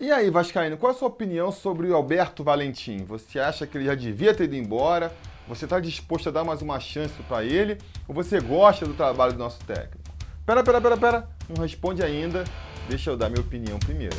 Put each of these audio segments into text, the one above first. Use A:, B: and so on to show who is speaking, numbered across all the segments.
A: E aí, Vascaíno, qual é a sua opinião sobre o Alberto Valentim? Você acha que ele já devia ter ido embora? Você está disposto a dar mais uma chance para ele? Ou você gosta do trabalho do nosso técnico? Pera, pera, pera, pera, não responde ainda. Deixa eu dar minha opinião primeiro.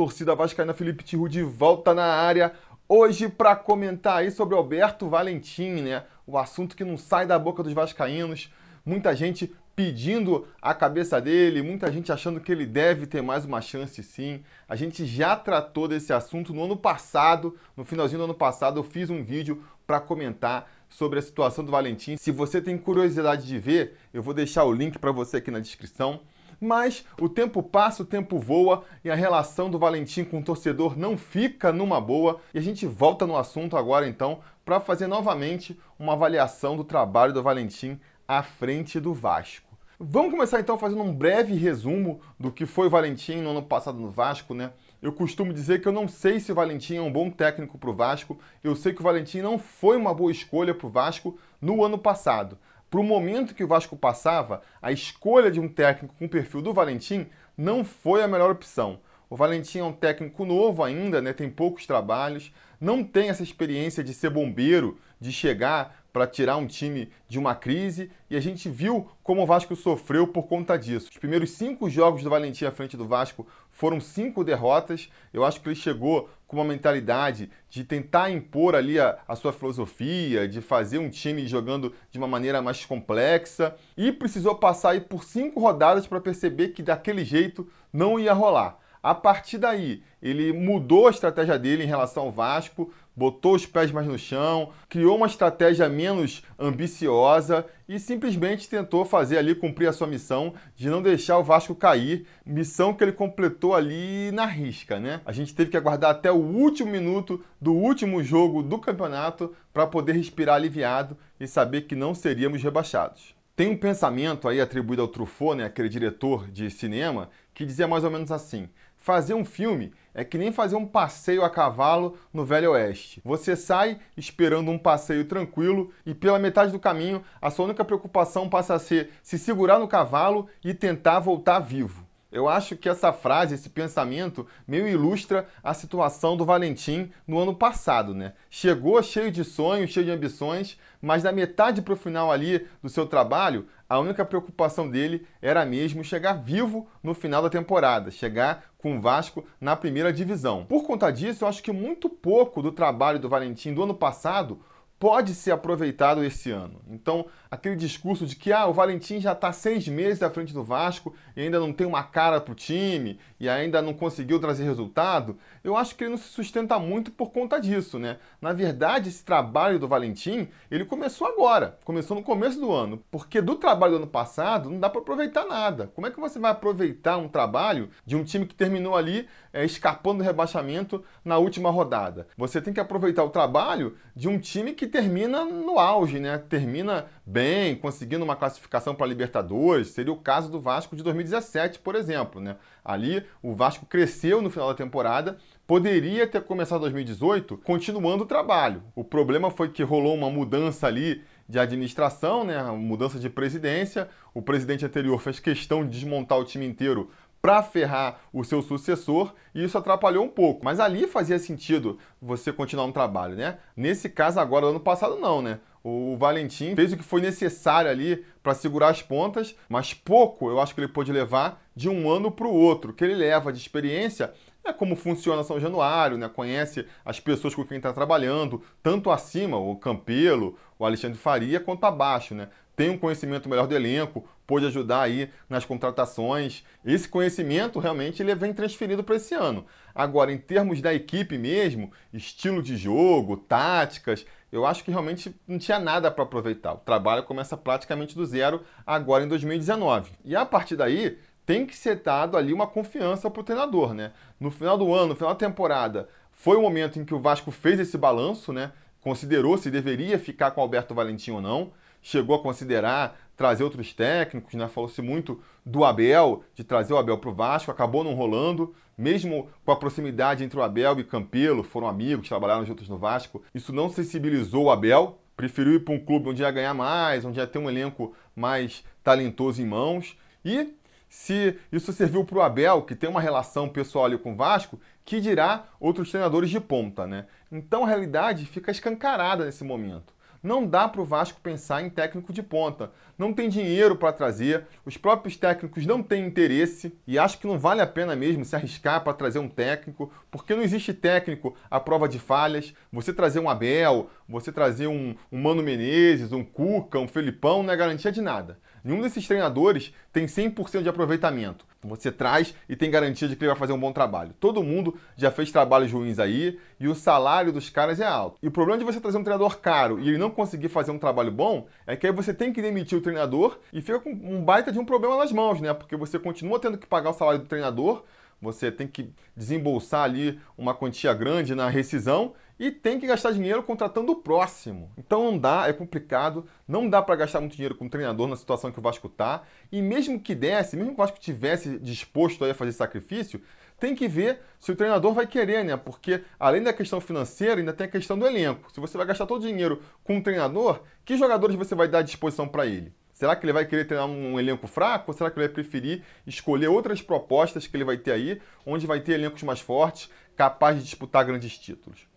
A: Torcida vascaína, Felipe Tiru de volta na área. Hoje para comentar aí sobre Alberto Valentim, né? O assunto que não sai da boca dos vascaínos. Muita gente pedindo a cabeça dele, muita gente achando que ele deve ter mais uma chance sim. A gente já tratou desse assunto no ano passado, no finalzinho do ano passado eu fiz um vídeo para comentar sobre a situação do Valentim. Se você tem curiosidade de ver, eu vou deixar o link para você aqui na descrição. Mas o tempo passa, o tempo voa e a relação do Valentim com o torcedor não fica numa boa. E a gente volta no assunto agora então para fazer novamente uma avaliação do trabalho do Valentim à frente do Vasco. Vamos começar então fazendo um breve resumo do que foi o Valentim no ano passado no Vasco, né? Eu costumo dizer que eu não sei se o Valentim é um bom técnico para o Vasco. Eu sei que o Valentim não foi uma boa escolha para o Vasco no ano passado para o momento que o Vasco passava, a escolha de um técnico com o perfil do Valentim não foi a melhor opção. O Valentim é um técnico novo ainda, né? tem poucos trabalhos, não tem essa experiência de ser bombeiro, de chegar para tirar um time de uma crise, e a gente viu como o Vasco sofreu por conta disso. Os primeiros cinco jogos do Valentim à frente do Vasco foram cinco derrotas. Eu acho que ele chegou com uma mentalidade de tentar impor ali a, a, sua filosofia, de fazer um time jogando de uma maneira mais complexa e precisou passar aí por cinco rodadas para perceber que daquele jeito não ia rolar. A partir daí, ele mudou a estratégia dele em relação ao Vasco, botou os pés mais no chão, criou uma estratégia menos ambiciosa e simplesmente tentou fazer ali cumprir a sua missão de não deixar o Vasco cair, missão que ele completou ali na risca, né? A gente teve que aguardar até o último minuto do último jogo do campeonato para poder respirar aliviado e saber que não seríamos rebaixados. Tem um pensamento aí atribuído ao Truffaut, né, aquele diretor de cinema, que dizia mais ou menos assim: Fazer um filme é que nem fazer um passeio a cavalo no Velho Oeste. Você sai esperando um passeio tranquilo e pela metade do caminho a sua única preocupação passa a ser se segurar no cavalo e tentar voltar vivo. Eu acho que essa frase, esse pensamento, meio ilustra a situação do Valentim no ano passado, né? Chegou cheio de sonhos, cheio de ambições, mas da metade para o final ali do seu trabalho, a única preocupação dele era mesmo chegar vivo no final da temporada, chegar com o Vasco na primeira divisão. Por conta disso, eu acho que muito pouco do trabalho do Valentim do ano passado pode ser aproveitado esse ano. Então, aquele discurso de que ah, o Valentim já está seis meses à frente do Vasco e ainda não tem uma cara para o time e ainda não conseguiu trazer resultado, eu acho que ele não se sustenta muito por conta disso, né? Na verdade, esse trabalho do Valentim, ele começou agora, começou no começo do ano, porque do trabalho do ano passado não dá para aproveitar nada. Como é que você vai aproveitar um trabalho de um time que terminou ali é, escapando do rebaixamento na última rodada? Você tem que aproveitar o trabalho de um time que termina no auge, né? Termina bem, conseguindo uma classificação para a Libertadores. Seria o caso do Vasco de 2017, por exemplo, né? Ali o Vasco cresceu no final da temporada, poderia ter começado 2018 continuando o trabalho. O problema foi que rolou uma mudança ali de administração, né? Mudança de presidência. O presidente anterior fez questão de desmontar o time inteiro para ferrar o seu sucessor e isso atrapalhou um pouco. Mas ali fazia sentido você continuar um trabalho, né? Nesse caso agora, ano passado não, né? O Valentim fez o que foi necessário ali para segurar as pontas, mas pouco eu acho que ele pôde levar de um ano para o outro. O que ele leva de experiência é como funciona São Januário, né? conhece as pessoas com quem está trabalhando, tanto acima, o Campelo, o Alexandre Faria, quanto abaixo. Né? Tem um conhecimento melhor do elenco, pôde ajudar aí nas contratações. Esse conhecimento realmente ele vem transferido para esse ano. Agora, em termos da equipe mesmo, estilo de jogo, táticas, eu acho que realmente não tinha nada para aproveitar. O trabalho começa praticamente do zero agora em 2019. E a partir daí, tem que ser dado ali uma confiança para o treinador, né? No final do ano, no final da temporada, foi o momento em que o Vasco fez esse balanço, né? Considerou se deveria ficar com Alberto Valentim ou não. Chegou a considerar trazer outros técnicos, né? Falou-se muito do Abel, de trazer o Abel para o Vasco, acabou não rolando, mesmo com a proximidade entre o Abel e Campelo, foram amigos, trabalharam juntos no Vasco, isso não sensibilizou o Abel, preferiu ir para um clube onde ia ganhar mais, onde ia ter um elenco mais talentoso em mãos, e se isso serviu para o Abel, que tem uma relação pessoal ali com o Vasco, que dirá outros treinadores de ponta, né? Então a realidade fica escancarada nesse momento. Não dá para o Vasco pensar em técnico de ponta. Não tem dinheiro para trazer, os próprios técnicos não têm interesse e acho que não vale a pena mesmo se arriscar para trazer um técnico, porque não existe técnico à prova de falhas. Você trazer um Abel, você trazer um, um Mano Menezes, um Cuca, um Felipão não é garantia de nada. Nenhum desses treinadores tem 100% de aproveitamento. Você traz e tem garantia de que ele vai fazer um bom trabalho. Todo mundo já fez trabalhos ruins aí e o salário dos caras é alto. E o problema de você trazer um treinador caro e ele não conseguir fazer um trabalho bom é que aí você tem que demitir o treinador e fica com um baita de um problema nas mãos, né? Porque você continua tendo que pagar o salário do treinador, você tem que desembolsar ali uma quantia grande na rescisão e tem que gastar dinheiro contratando o próximo. Então não dá, é complicado, não dá para gastar muito dinheiro com o treinador na situação que o Vasco tá. E mesmo que desse, mesmo que o Vasco tivesse disposto a fazer sacrifício, tem que ver se o treinador vai querer, né? Porque além da questão financeira, ainda tem a questão do elenco. Se você vai gastar todo o dinheiro com o treinador, que jogadores você vai dar à disposição para ele? Será que ele vai querer treinar um elenco fraco ou será que ele vai preferir escolher outras propostas que ele vai ter aí, onde vai ter elencos mais fortes, capazes de disputar grandes títulos?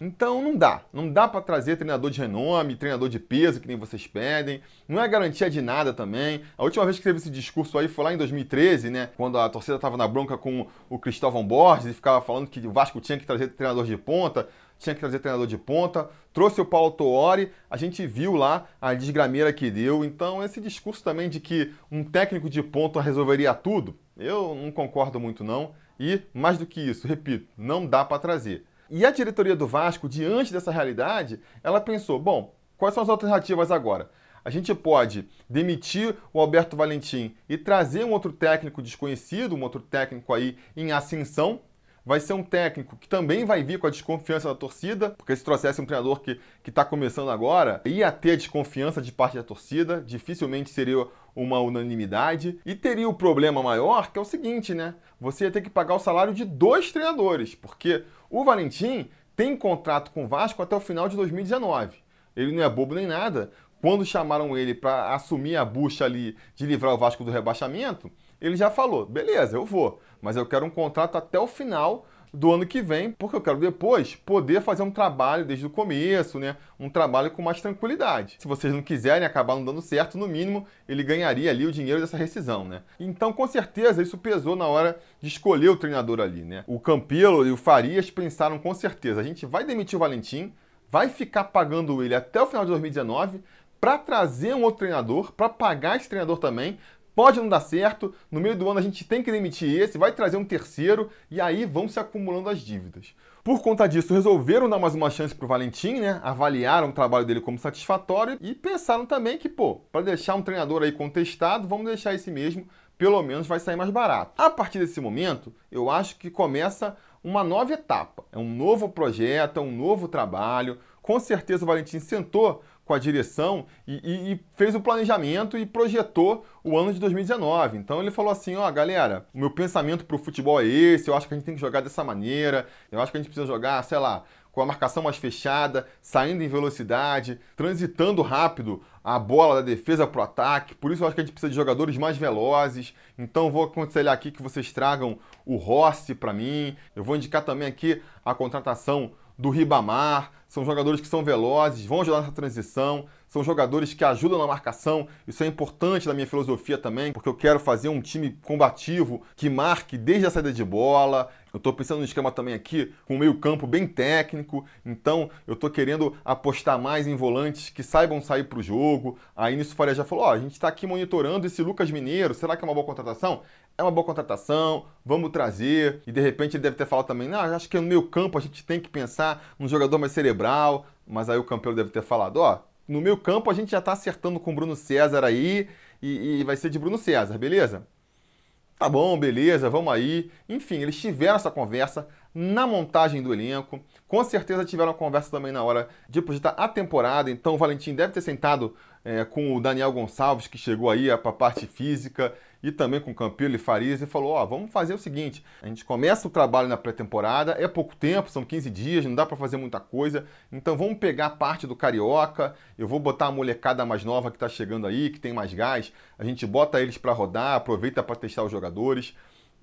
A: Então não dá, não dá para trazer treinador de renome, treinador de peso que nem vocês pedem. Não é garantia de nada também. A última vez que teve esse discurso aí foi lá em 2013, né, quando a torcida estava na bronca com o Cristóvão Borges e ficava falando que o Vasco tinha que trazer treinador de ponta tinha que trazer treinador de ponta, trouxe o Paulo Toori, a gente viu lá a desgrameira que deu. Então, esse discurso também de que um técnico de ponta resolveria tudo, eu não concordo muito não. E, mais do que isso, repito, não dá para trazer. E a diretoria do Vasco, diante dessa realidade, ela pensou: bom, quais são as alternativas agora? A gente pode demitir o Alberto Valentim e trazer um outro técnico desconhecido, um outro técnico aí em ascensão, vai ser um técnico que também vai vir com a desconfiança da torcida, porque se trouxesse um treinador que está começando agora, ia ter desconfiança de parte da torcida, dificilmente seria uma unanimidade. E teria o problema maior, que é o seguinte, né? Você ia ter que pagar o salário de dois treinadores, porque o Valentim tem contrato com o Vasco até o final de 2019. Ele não é bobo nem nada. Quando chamaram ele para assumir a bucha ali de livrar o Vasco do rebaixamento, ele já falou: beleza, eu vou, mas eu quero um contrato até o final do ano que vem, porque eu quero depois poder fazer um trabalho desde o começo, né? Um trabalho com mais tranquilidade. Se vocês não quiserem acabar não dando certo, no mínimo ele ganharia ali o dinheiro dessa rescisão, né? Então, com certeza, isso pesou na hora de escolher o treinador ali, né? O Campelo e o Farias pensaram com certeza: a gente vai demitir o Valentim, vai ficar pagando ele até o final de 2019 para trazer um outro treinador, para pagar esse treinador também, Pode não dar certo, no meio do ano a gente tem que demitir esse, vai trazer um terceiro e aí vão se acumulando as dívidas. Por conta disso, resolveram dar mais uma chance para o Valentim, né? Avaliaram o trabalho dele como satisfatório e pensaram também que, pô, para deixar um treinador aí contestado, vamos deixar esse mesmo, pelo menos vai sair mais barato. A partir desse momento, eu acho que começa uma nova etapa. É um novo projeto, é um novo trabalho. Com certeza o Valentim sentou com a direção e, e, e, fez o planejamento e projetou o ano de 2019. Então ele falou assim: ó, galera, o meu pensamento para o futebol é esse, eu acho que a gente tem que jogar dessa maneira, eu acho que a gente precisa jogar, sei lá, com a marcação mais fechada, saindo em velocidade, transitando rápido a bola da defesa para o ataque. Por isso eu acho que a gente precisa de jogadores mais velozes. Então vou aconselhar aqui que vocês tragam o Rossi para mim. Eu vou indicar também aqui a contratação do Ribamar, são jogadores que são velozes, vão ajudar nessa transição, são jogadores que ajudam na marcação. Isso é importante na minha filosofia também, porque eu quero fazer um time combativo que marque desde a saída de bola. Eu estou pensando no esquema também aqui com um meio-campo bem técnico, então eu estou querendo apostar mais em volantes que saibam sair para o jogo. Aí nisso o Faria já falou: ó, a gente está aqui monitorando esse Lucas Mineiro, será que é uma boa contratação? É uma boa contratação, vamos trazer. E de repente ele deve ter falado também: não, acho que no meio campo a gente tem que pensar num jogador mais cerebral. Mas aí o campeão deve ter falado: ó, no meio campo a gente já está acertando com o Bruno César aí e, e vai ser de Bruno César, beleza? Tá bom, beleza, vamos aí. Enfim, eles tiveram essa conversa, na montagem do elenco. Com certeza tiveram uma conversa também na hora de projetar a temporada, então o Valentim deve ter sentado é, com o Daniel Gonçalves, que chegou aí para a parte física, e também com o Campilo e Farias, e falou: Ó, oh, vamos fazer o seguinte: a gente começa o trabalho na pré-temporada, é pouco tempo, são 15 dias, não dá para fazer muita coisa, então vamos pegar parte do Carioca, eu vou botar a molecada mais nova que está chegando aí, que tem mais gás, a gente bota eles para rodar, aproveita para testar os jogadores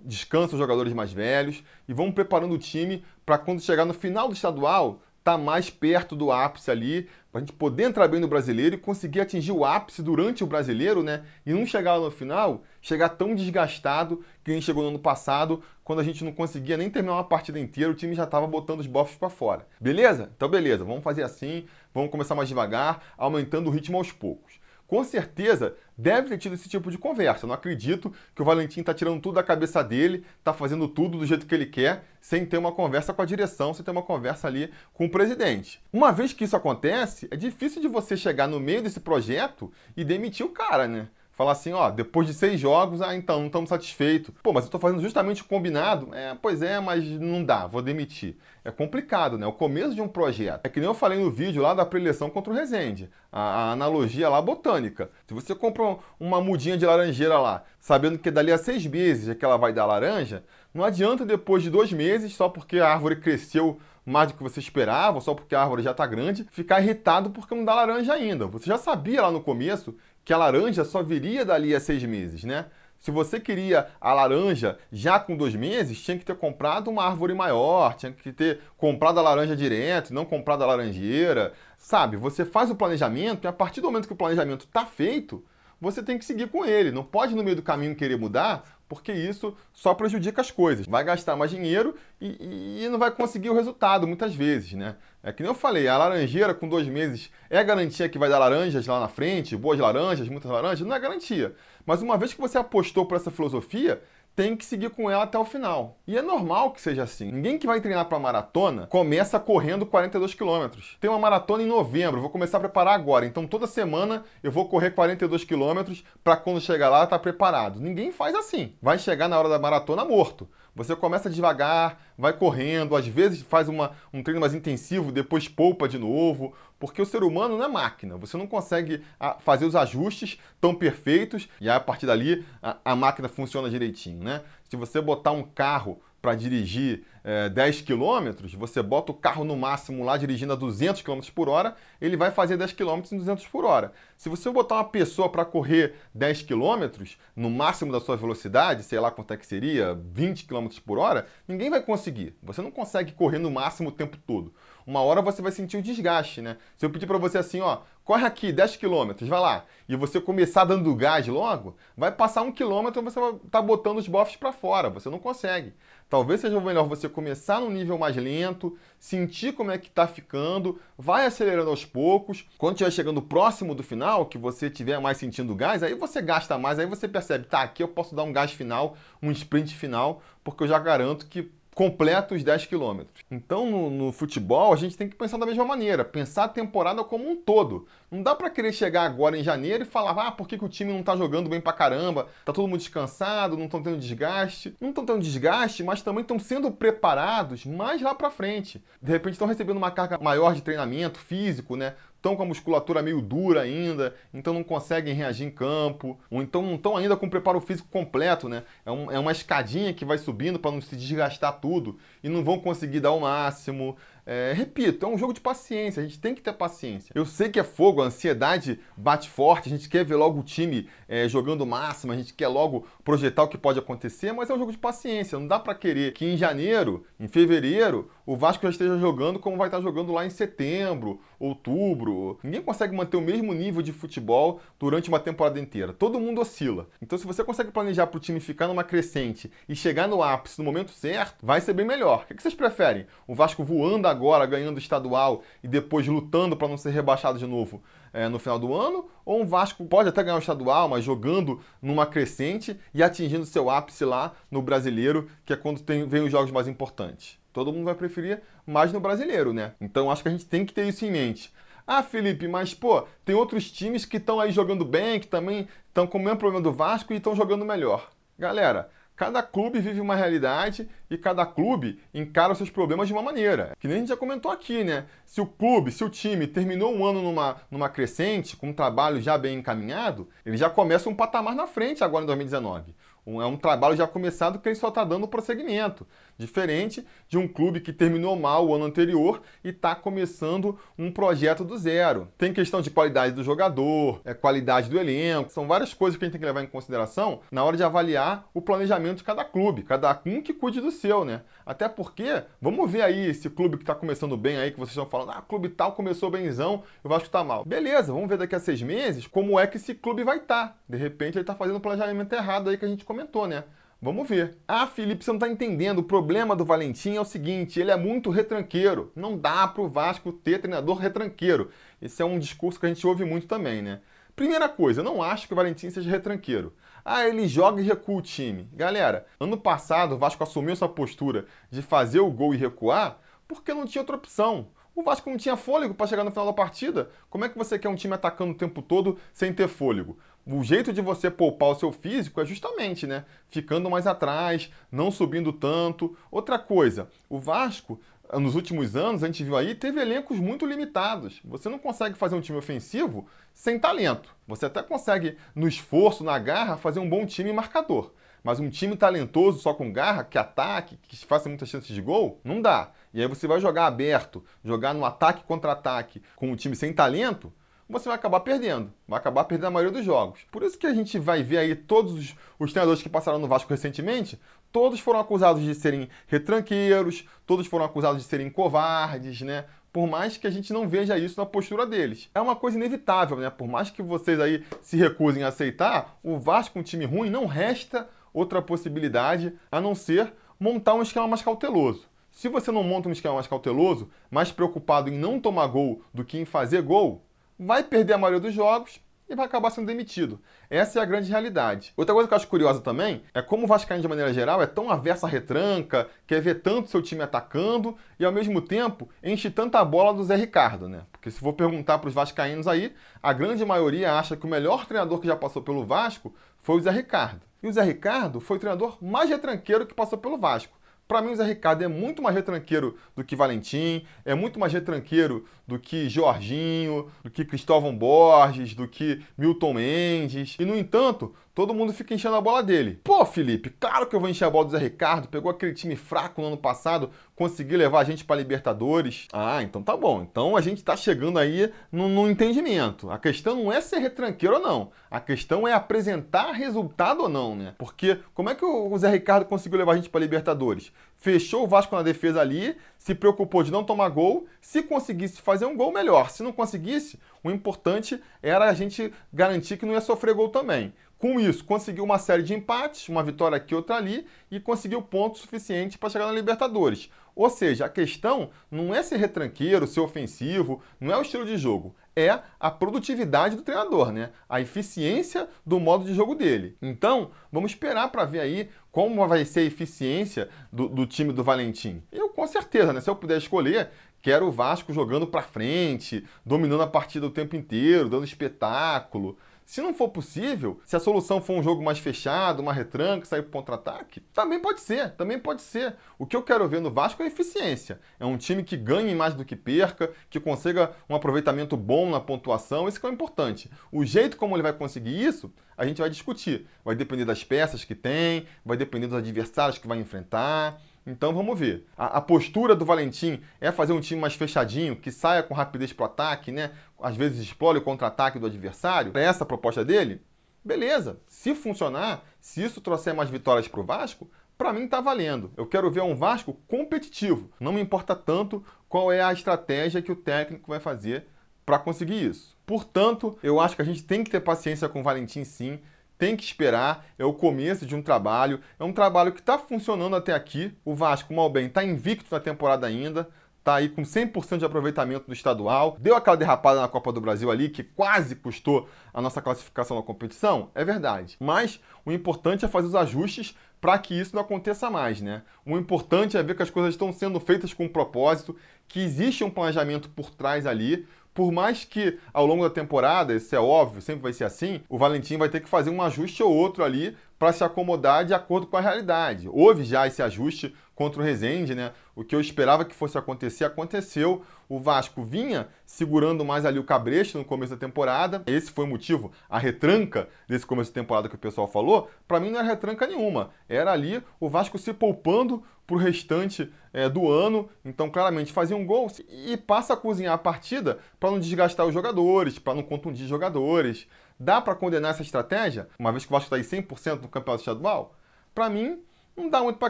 A: descansa os jogadores mais velhos e vamos preparando o time para quando chegar no final do estadual tá mais perto do ápice ali, para a gente poder entrar bem no brasileiro e conseguir atingir o ápice durante o brasileiro, né? E não chegar no final, chegar tão desgastado que a gente chegou no ano passado, quando a gente não conseguia nem terminar uma partida inteira, o time já estava botando os bofs para fora. Beleza? Então beleza, vamos fazer assim, vamos começar mais devagar, aumentando o ritmo aos poucos com certeza deve ter tido esse tipo de conversa. Eu não acredito que o Valentim está tirando tudo da cabeça dele, está fazendo tudo do jeito que ele quer, sem ter uma conversa com a direção, sem ter uma conversa ali com o presidente. Uma vez que isso acontece, é difícil de você chegar no meio desse projeto e demitir o cara, né? Falar assim, ó, depois de seis jogos, ah, então, não estamos satisfeitos. Pô, mas eu estou fazendo justamente o combinado. É, pois é, mas não dá, vou demitir. É complicado, né? O começo de um projeto. É que nem eu falei no vídeo lá da preleção contra o Resende. A, a analogia lá botânica. Se você compra uma mudinha de laranjeira lá, sabendo que dali a seis meses é que ela vai dar laranja, não adianta depois de dois meses, só porque a árvore cresceu mais do que você esperava, só porque a árvore já está grande, ficar irritado porque não dá laranja ainda. Você já sabia lá no começo que a laranja só viria dali a seis meses, né? Se você queria a laranja já com dois meses, tinha que ter comprado uma árvore maior, tinha que ter comprado a laranja direto, não comprado a laranjeira. Sabe, você faz o planejamento e a partir do momento que o planejamento está feito, você tem que seguir com ele. Não pode no meio do caminho querer mudar, porque isso só prejudica as coisas. Vai gastar mais dinheiro e, e, não vai conseguir o resultado muitas vezes, né? É que nem eu falei, a laranjeira com dois meses é garantia que vai dar laranjas lá na frente, boas laranjas, muitas laranjas? Não é garantia. Mas uma vez que você apostou por essa filosofia, tem que seguir com ela até o final. E é normal que seja assim. Ninguém que vai treinar para maratona começa correndo 42 quilômetros. Tem uma maratona em novembro, vou começar a preparar agora. Então toda semana eu vou correr 42 quilômetros para quando chegar lá estar tá preparado. Ninguém faz assim. Vai chegar na hora da maratona morto. Você começa devagar, vai correndo, às vezes faz uma, um treino mais intensivo, depois poupa de novo, porque o ser humano não é máquina. Você não consegue ah, fazer os ajustes tão perfeitos e a partir dali a, a máquina funciona direitinho, né? Se você botar um carro para dirigir é, 10 km, você bota o carro no máximo lá dirigindo a 200 km por hora, ele vai fazer 10 km em 200 por hora. Se você botar uma pessoa para correr 10 km no máximo da sua velocidade, sei lá quanto é que seria, 20 km por hora, ninguém vai conseguir. Você não consegue correr no máximo o tempo todo. Uma hora você vai sentir o desgaste, né? Se eu pedir para você assim, ó, corre aqui 10 km, vai lá, e você começar dando gás logo, vai passar um quilômetro e você vai tá botando os bofs para fora, você não consegue. Talvez seja melhor você começar num nível mais lento, sentir como é que está ficando, vai acelerando aos poucos. Quando estiver chegando próximo do final, que você estiver mais sentindo gás, aí você gasta mais, aí você percebe, tá, aqui eu posso dar um gás final, um sprint final, porque eu já garanto que completa os 10 quilômetros. Então, no, no, futebol, a gente tem que pensar da mesma maneira, pensar a temporada como um todo. Não dá para querer chegar agora em janeiro e falar, ah, por que, que o time não tá jogando bem pra caramba? Tá todo mundo descansado, não estão tendo desgaste. Não estão tendo desgaste, mas também estão sendo preparados mais lá pra frente. De repente estão recebendo uma carga maior de treinamento físico, né? Estão com a musculatura meio dura ainda, então não conseguem reagir em campo, ou então não estão ainda com o preparo físico completo, né? É, um, é uma escadinha que vai subindo para não se desgastar tudo e não vão conseguir dar o máximo. É, repito, é um jogo de paciência, a gente tem que ter paciência. Eu sei que é fogo, a ansiedade bate forte, a gente quer ver logo o time é, jogando máximo, a gente quer logo projetar o que pode acontecer, mas é um jogo de paciência. Não dá para querer que em janeiro, em fevereiro, o Vasco já esteja jogando como vai estar jogando lá em setembro, outubro. Ninguém consegue manter o mesmo nível de futebol durante uma temporada inteira. Todo mundo oscila. Então, se você consegue planejar para o time ficar numa crescente e chegar no ápice no momento certo, vai ser bem melhor. O que vocês preferem? O Vasco voando agora, ganhando estadual e depois lutando para não ser rebaixado de novo é, no final do ano? Ou um Vasco pode até ganhar o estadual, mas jogando numa crescente e atingindo seu ápice lá no brasileiro, que é quando tem, vem os jogos mais importantes? Todo mundo vai preferir mais no brasileiro, né? Então acho que a gente tem que ter isso em mente. Ah, Felipe, mas pô, tem outros times que estão aí jogando bem, que também estão com o mesmo problema do Vasco e estão jogando melhor. Galera, Cada clube vive uma realidade e cada clube encara os seus problemas de uma maneira. Que nem a gente já comentou aqui, né? Se o clube, se o time terminou um ano numa, numa crescente, com um trabalho já bem encaminhado, ele já começa um patamar na frente agora em 2019. Um, é um trabalho já começado que ele só está dando prosseguimento. Diferente de um clube que terminou mal o ano anterior e está começando um projeto do zero. Tem questão de qualidade do jogador, é, qualidade do elenco, são várias coisas que a gente tem que levar em consideração na hora de avaliar o planejamento de cada clube. Cada um que cuide do seu, né? Até porque, vamos ver aí esse clube que está começando bem aí, que vocês estão falando, ah, clube tal começou benzão, eu acho que está mal. Beleza, vamos ver daqui a seis meses como é que esse clube vai estar. Tá. De repente ele está fazendo o planejamento errado aí que a gente comentou, né? Vamos ver. Ah, Felipe, você não está entendendo. O problema do Valentim é o seguinte: ele é muito retranqueiro. Não dá para o Vasco ter treinador retranqueiro. Esse é um discurso que a gente ouve muito também, né? Primeira coisa, eu não acho que o Valentim seja retranqueiro. Ah, ele joga e recua o time. Galera, ano passado o Vasco assumiu essa postura de fazer o gol e recuar porque não tinha outra opção. O Vasco não tinha fôlego para chegar no final da partida. Como é que você quer um time atacando o tempo todo sem ter fôlego? O jeito de você poupar o seu físico é justamente, né? Ficando mais atrás, não subindo tanto. Outra coisa, o Vasco, nos últimos anos, a gente viu aí, teve elencos muito limitados. Você não consegue fazer um time ofensivo sem talento. Você até consegue, no esforço, na garra, fazer um bom time marcador. Mas um time talentoso só com garra, que ataque, que faça muitas chances de gol, não dá. E aí você vai jogar aberto, jogar no ataque contra ataque com um time sem talento, você vai acabar perdendo. Vai acabar perdendo a maioria dos jogos. Por isso que a gente vai ver aí todos os, os treinadores que passaram no Vasco recentemente, todos foram acusados de serem retranqueiros, todos foram acusados de serem covardes, né? Por mais que a gente não veja isso na postura deles. É uma coisa inevitável, né? Por mais que vocês aí se recusem a aceitar, o Vasco, um time ruim, não resta outra possibilidade a não ser montar um esquema mais cauteloso. Se você não monta um esquema mais cauteloso, mais preocupado em não tomar gol do que em fazer gol, vai perder a maioria dos jogos e vai acabar sendo demitido. Essa é a grande realidade. Outra coisa que eu acho curiosa também é como o Vascaíno, de maneira geral, é tão averso à retranca, quer ver tanto seu time atacando e, ao mesmo tempo, enche tanta bola do Zé Ricardo, né? Porque se for perguntar para os vascaínos aí, a grande maioria acha que o melhor treinador que já passou pelo Vasco foi o Zé Ricardo. E o Zé Ricardo foi o treinador mais retranqueiro que passou pelo Vasco. Para mim, o Zé Ricardo é muito mais retranqueiro do que Valentim, é muito mais retranqueiro do que Jorginho, do que Cristóvão Borges, do que Milton Mendes. E, no entanto, todo mundo fica enchendo a bola dele. Pô, Felipe, claro que eu vou encher a bola do Zé Ricardo. Pegou aquele time fraco no ano passado, conseguiu levar a gente para Libertadores. Ah, então tá bom. Então a gente tá chegando aí no, entendimento. A questão não é ser retranqueiro ou não. A questão é apresentar resultado ou não, né? Porque como é que o Zé Ricardo conseguiu levar a gente para Libertadores? Fechou o Vasco na defesa ali, se preocupou de não tomar gol. Se conseguisse fazer um gol, melhor. Se não conseguisse, o importante era a gente garantir que não ia sofrer gol também. Com isso, conseguiu uma série de empates, uma vitória aqui, outra ali, e conseguiu ponto suficiente para chegar na Libertadores. Ou seja, a questão não é ser retranqueiro, ser ofensivo, não é o estilo de jogo, é a produtividade do treinador, né? A eficiência do modo de jogo dele. Então, vamos esperar para ver aí como vai ser a eficiência do, do time do Valentim. Eu, com certeza, né? Se eu puder escolher, quero o Vasco jogando para frente, dominando a partida o tempo inteiro, dando espetáculo. Se não for possível, se a solução for um jogo mais fechado, uma retranca, sair para contra-ataque, também pode ser, também pode ser. O que eu quero ver no Vasco é eficiência. É um time que ganhe mais do que perca, que consiga um aproveitamento bom na pontuação, isso que é o importante. O jeito como ele vai conseguir isso, a gente vai discutir. Vai depender das peças que tem, vai depender dos adversários que vai enfrentar. Então vamos ver. A, a, postura do Valentim é fazer um time mais fechadinho, que saia com rapidez para o ataque, né? Às vezes explore o contra-ataque do adversário. É essa a proposta dele? Beleza. Se funcionar, se isso trouxer mais vitórias para o Vasco, para mim está valendo. Eu quero ver um Vasco competitivo. Não me importa tanto qual é a estratégia que o técnico vai fazer para conseguir isso. Portanto, eu acho que a gente tem que ter paciência com o Valentim sim tem que esperar, é o começo de um trabalho, é um trabalho que está funcionando até aqui. O Vasco, mal bem, está invicto na temporada ainda, está aí com 100% de aproveitamento do estadual, deu aquela derrapada na Copa do Brasil ali, que quase custou a nossa classificação na competição, é verdade. Mas o importante é fazer os ajustes para que isso não aconteça mais, né? O importante é ver que as coisas estão sendo feitas com propósito, que existe um planejamento por trás ali, por mais que ao longo da temporada, isso é óbvio, sempre vai ser assim, o Valentim vai ter que fazer um ajuste ou outro ali para se acomodar de acordo com a realidade. Houve já esse ajuste contra o Rezende, né? O que eu esperava que fosse acontecer, aconteceu. O Vasco vinha segurando mais ali o cabresto no começo da temporada. Esse foi o motivo, a retranca desse começo de temporada que o pessoal falou. Para mim não era retranca nenhuma. Era ali o Vasco se poupando para o restante é, do ano. Então, claramente, fazia um gol e passa a cozinhar a partida para não desgastar os jogadores, para não contundir jogadores. Dá para condenar essa estratégia, uma vez que o Vasco está aí 100% no campeonato estadual? Para mim, não dá muito para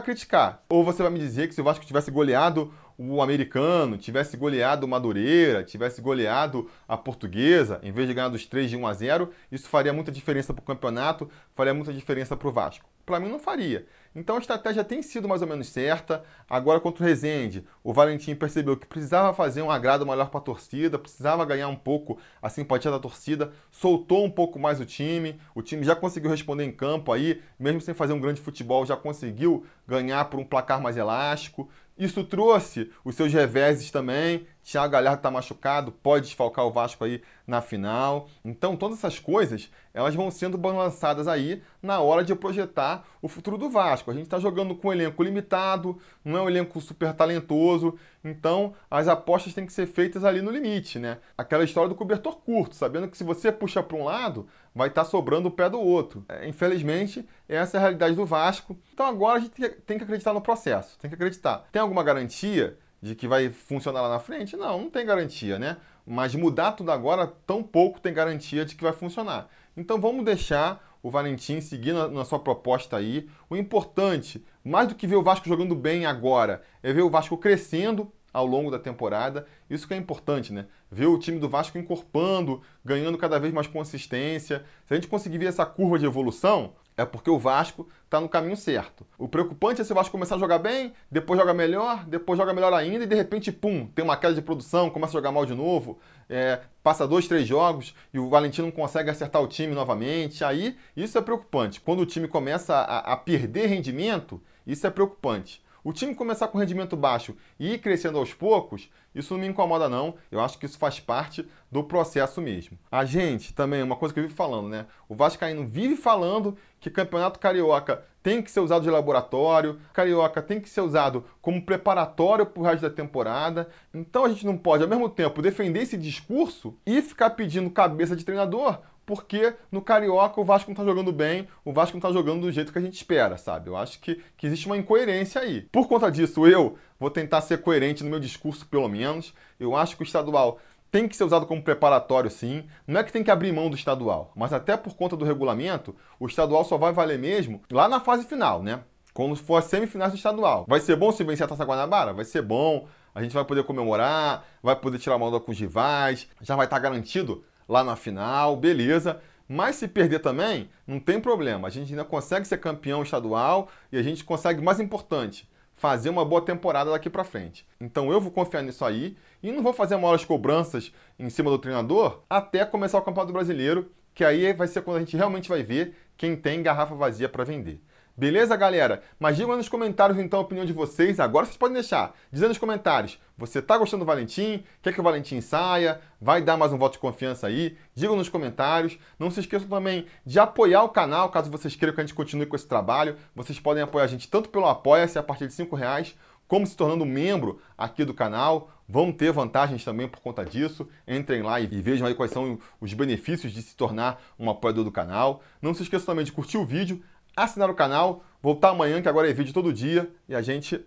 A: criticar. Ou você vai me dizer que se o Vasco tivesse goleado o americano, tivesse goleado o Madureira, tivesse goleado a portuguesa, em vez de ganhar dos 3 de 1 a 0, isso faria muita diferença para o campeonato, faria muita diferença para o Vasco. Para mim não faria. Então a estratégia tem sido mais ou menos certa. Agora contra o Rezende, o Valentim percebeu que precisava fazer um agrado maior para a torcida, precisava ganhar um pouco a simpatia da torcida, soltou um pouco mais o time. O time já conseguiu responder em campo aí, mesmo sem fazer um grande futebol, já conseguiu ganhar por um placar mais elástico. Isso trouxe os seus reveses também. Thiago Galhardo está machucado, pode desfalcar o Vasco aí na final. Então, todas essas coisas, elas vão sendo balançadas aí na hora de projetar o futuro do Vasco. A gente está jogando com um elenco limitado, não é um elenco super talentoso. Então, as apostas têm que ser feitas ali no limite, né? Aquela história do cobertor curto, sabendo que se você puxa para um lado, vai estar tá sobrando o pé do outro. É, infelizmente, essa é a realidade do Vasco. Então, agora a gente tem que acreditar no processo, tem que acreditar. Tem alguma garantia de que vai funcionar lá na frente? Não, não tem garantia, né? Mas mudar tudo agora, tão pouco tem garantia de que vai funcionar. Então vamos deixar o Valentim seguir na, na, sua proposta aí. O importante, mais do que ver o Vasco jogando bem agora, é ver o Vasco crescendo ao longo da temporada. Isso que é importante, né? Ver o time do Vasco encorpando, ganhando cada vez mais consistência. Se a gente conseguir ver essa curva de evolução, é porque o Vasco está no caminho certo. O preocupante é se o Vasco começar a jogar bem, depois joga melhor, depois joga melhor ainda e de repente, pum, tem uma queda de produção, começa a jogar mal de novo, é, passa dois, três jogos e o Valentino não consegue acertar o time novamente. Aí isso é preocupante. Quando o time começa a, a perder rendimento, isso é preocupante. O time começar com rendimento baixo e ir crescendo aos poucos, isso não me incomoda não. Eu acho que isso faz parte do processo mesmo. A gente também, uma coisa que eu vivo falando, né? O Vascaíno vive falando que campeonato carioca tem que ser usado de laboratório, carioca tem que ser usado como preparatório para o resto da temporada. Então a gente não pode, ao mesmo tempo, defender esse discurso e ficar pedindo cabeça de treinador porque no Carioca o Vasco não está jogando bem, o Vasco não está jogando do jeito que a gente espera, sabe? Eu acho que, que existe uma incoerência aí. Por conta disso, eu vou tentar ser coerente no meu discurso, pelo menos. Eu acho que o estadual tem que ser usado como preparatório, sim. Não é que tem que abrir mão do estadual, mas até por conta do regulamento, o estadual só vai valer mesmo lá na fase final, né? Quando for as semifinais do estadual. Vai ser bom se vencer a Taça Guanabara? Vai ser bom. A gente vai poder comemorar, vai poder tirar uma onda com os rivais, já vai estar garantido lá na final, beleza. Mas se perder também, não tem problema. A gente ainda consegue ser campeão estadual e a gente consegue, mais importante, fazer uma boa temporada daqui para frente. Então eu vou confiar nisso aí e não vou fazer maiores cobranças em cima do treinador até começar o Campeonato Brasileiro, que aí vai ser quando a gente realmente vai ver quem tem garrafa vazia para vender. Beleza, galera? Mas digam nos comentários então a opinião de vocês. Agora vocês podem deixar. Dizendo nos comentários, você tá gostando do Valentim? Quer que o Valentim saia? Vai dar mais um voto de confiança aí? Digam nos comentários. Não se esqueçam também de apoiar o canal, caso vocês queiram que a gente continue com esse trabalho. Vocês podem apoiar a gente tanto pelo Apoia-se a partir de 5 reais, como se tornando membro aqui do canal. Vão ter vantagens também por conta disso. Entrem lá e vejam aí quais são os benefícios de se tornar um apoiador do canal. Não se esqueçam também de curtir o vídeo, assinar o canal, voltar amanhã, que agora é vídeo todo dia, e a gente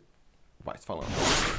A: vai se falando.